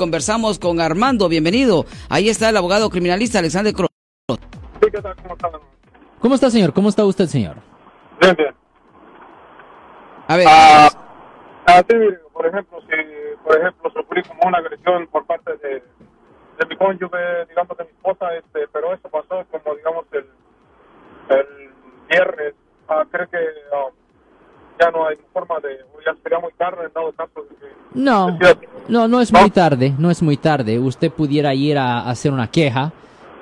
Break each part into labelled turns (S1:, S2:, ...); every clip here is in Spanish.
S1: conversamos con Armando. Bienvenido. Ahí está el abogado criminalista Alexander Cross.
S2: Sí, ¿qué tal? ¿Cómo
S3: está, señor? ¿Cómo está usted, señor?
S2: Bien, bien.
S1: A ver,
S2: Ah, ah, sí, mire, por ejemplo, si por ejemplo sufrí como una agresión por parte de, de mi cónyuge, digamos de mi esposa, este, pero eso pasó como digamos el, el viernes, ah, creo que ah, ya no hay forma de, o ya sería muy tarde en dado caso de que...
S3: No, no, no es muy tarde, no es muy tarde. Usted pudiera ir a hacer una queja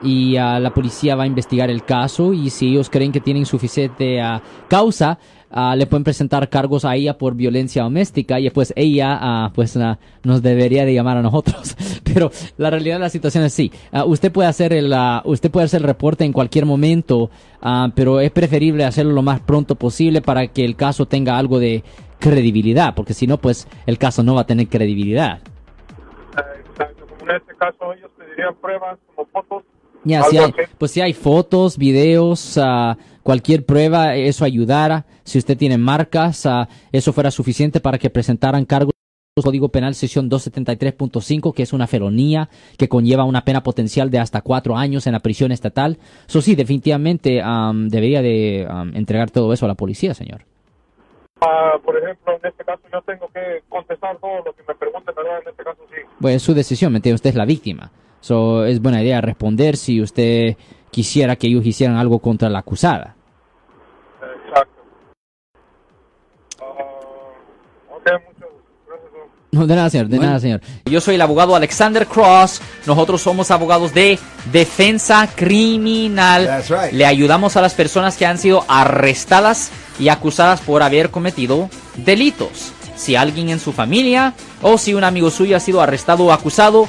S3: y ah, la policía va a investigar el caso y si ellos creen que tienen suficiente ah, causa, ah, le pueden presentar cargos a ella por violencia doméstica y pues ella pues nos debería de llamar a nosotros. Pero la realidad de la situación es sí. Usted puede hacer el usted puede hacer el reporte en cualquier momento, pero es preferible hacerlo lo más pronto posible para que el caso tenga algo de credibilidad, porque si no pues el caso no va a tener credibilidad.
S2: exacto, como en este caso ellos pedirían pruebas como fotos.
S3: Ya, si hay, pues si hay fotos, videos, ah, cualquier prueba, eso ayudara. Si usted tiene marcas, ah, eso fuera suficiente para que presentaran cargos. Código Penal sección 273.5, que es una felonía que conlleva una pena potencial de hasta cuatro años en la prisión estatal. Eso sí, definitivamente am, debería de am, entregar todo eso a la policía, señor.
S2: Ah, por ejemplo, en este caso yo tengo que contestar todo lo que me pregunten, ¿verdad? En este caso sí.
S3: Pues es su decisión, ¿me entiende? Usted es la víctima. So, es buena idea responder si usted quisiera que ellos hicieran algo contra la acusada.
S2: Exacto. Ah, ok, muchas gracias.
S3: No, de nada, señor, de
S1: Bueno.
S3: nada, señor.
S4: Yo soy el abogado Alexander Cross. Nosotros somos abogados de defensa criminal.
S5: That's right.
S4: Le ayudamos a las personas que han sido arrestadas y acusadas por haber cometido delitos. Si alguien en su familia o si un amigo suyo ha sido arrestado o acusado,